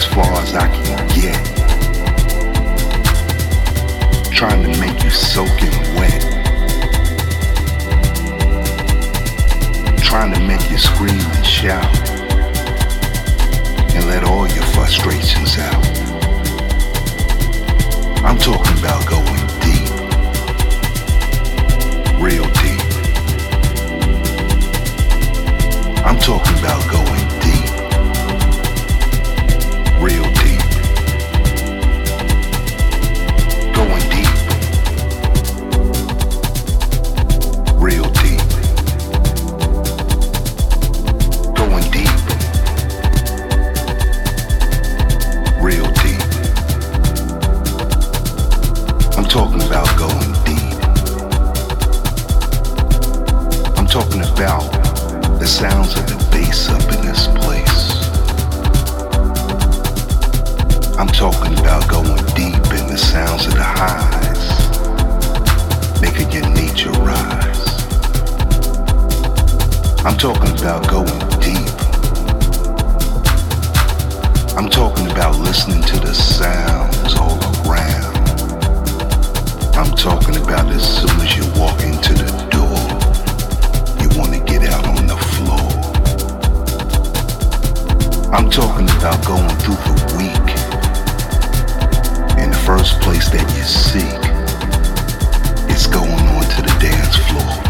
as far as I can get. Trying to make you soaking wet. Trying to make you scream and shout. And let all your frustrations out. I'm talking about going deep. Real deep. I'm talking about going could you rise? I'm talking about going deep. I'm talking about listening to the sounds all around. I'm talking about as soon as you walk into the door, you want to get out on the floor. I'm talking about going through the week. And the first place that you seek Let's go on to the dance floor.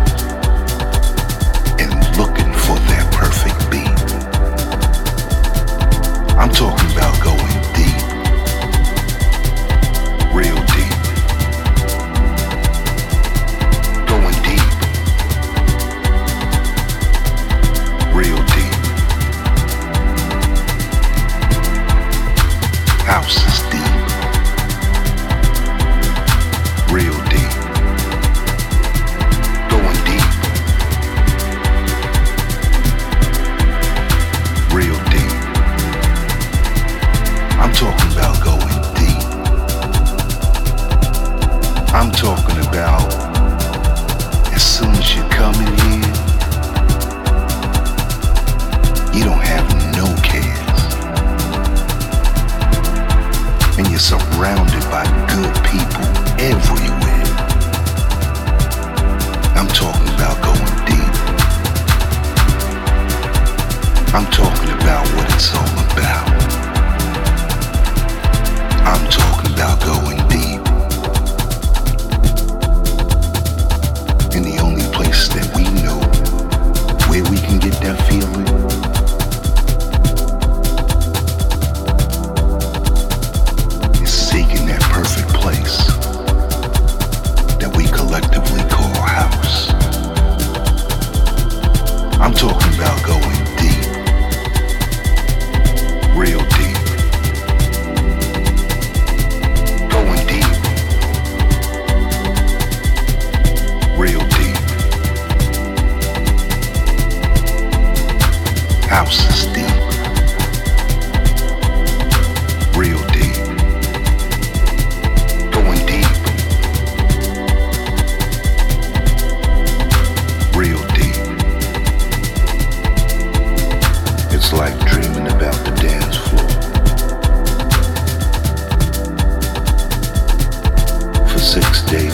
six days.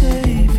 say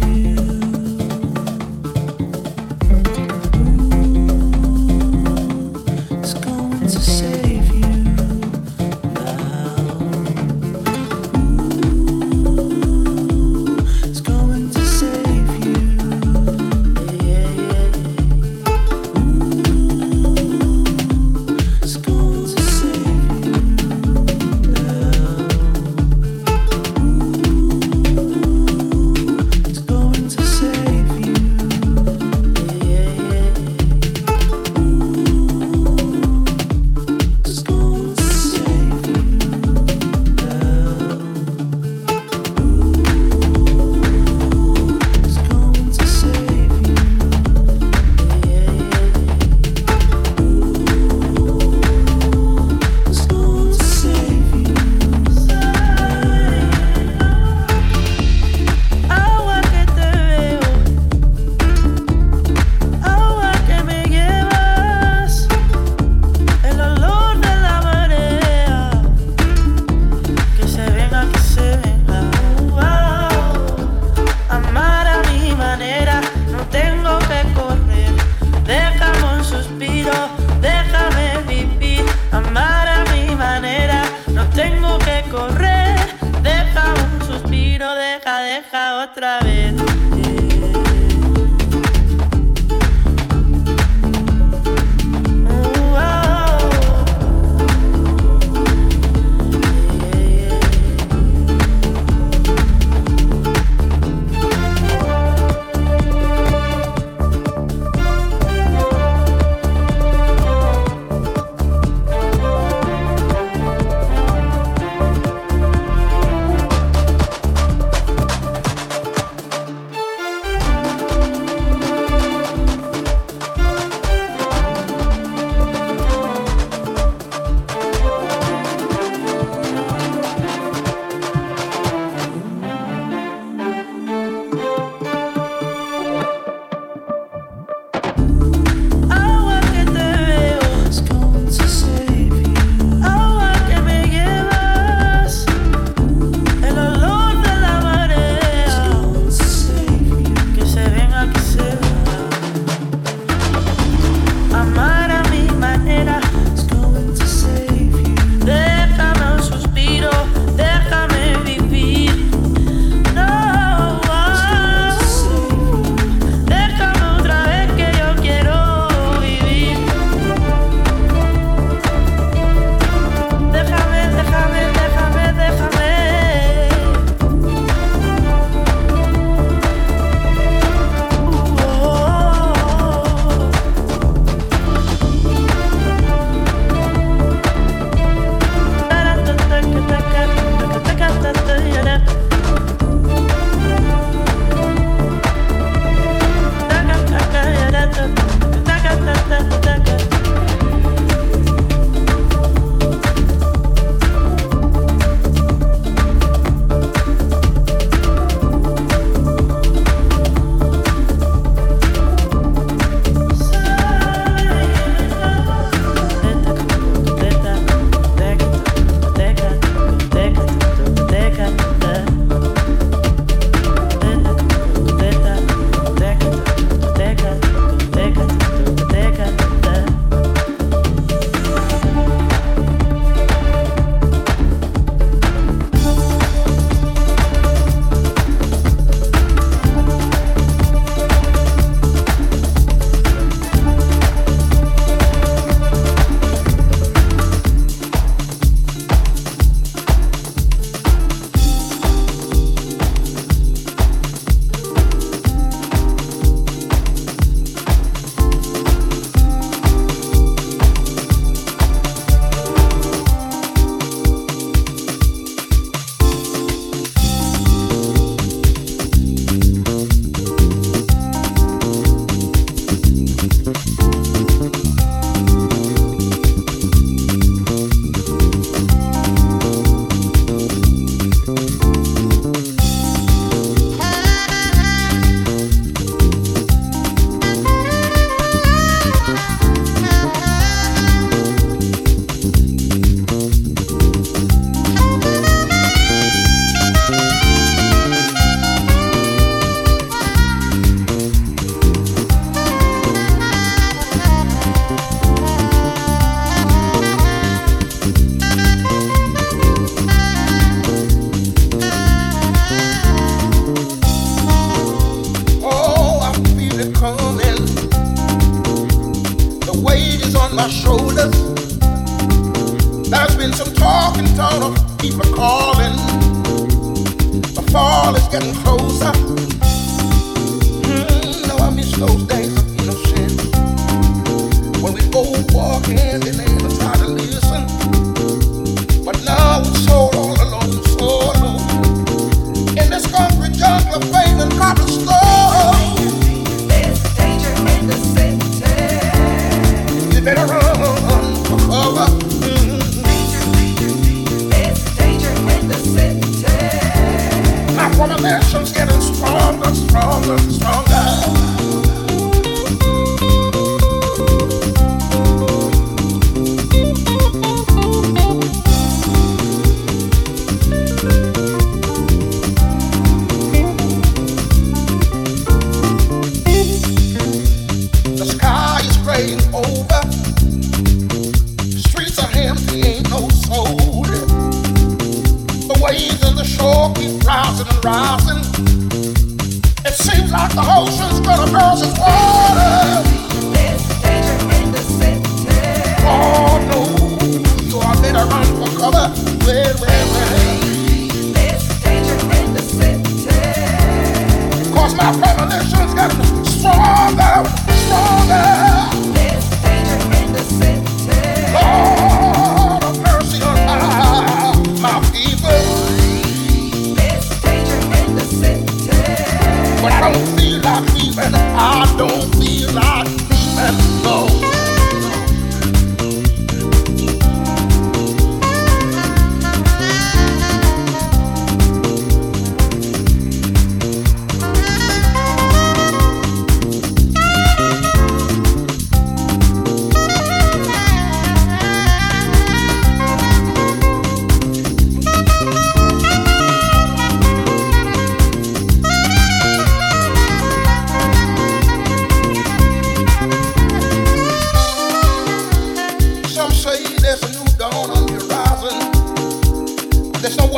concrete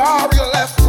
No warrior left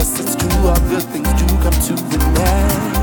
Yes, it's true, all good things do come to an end.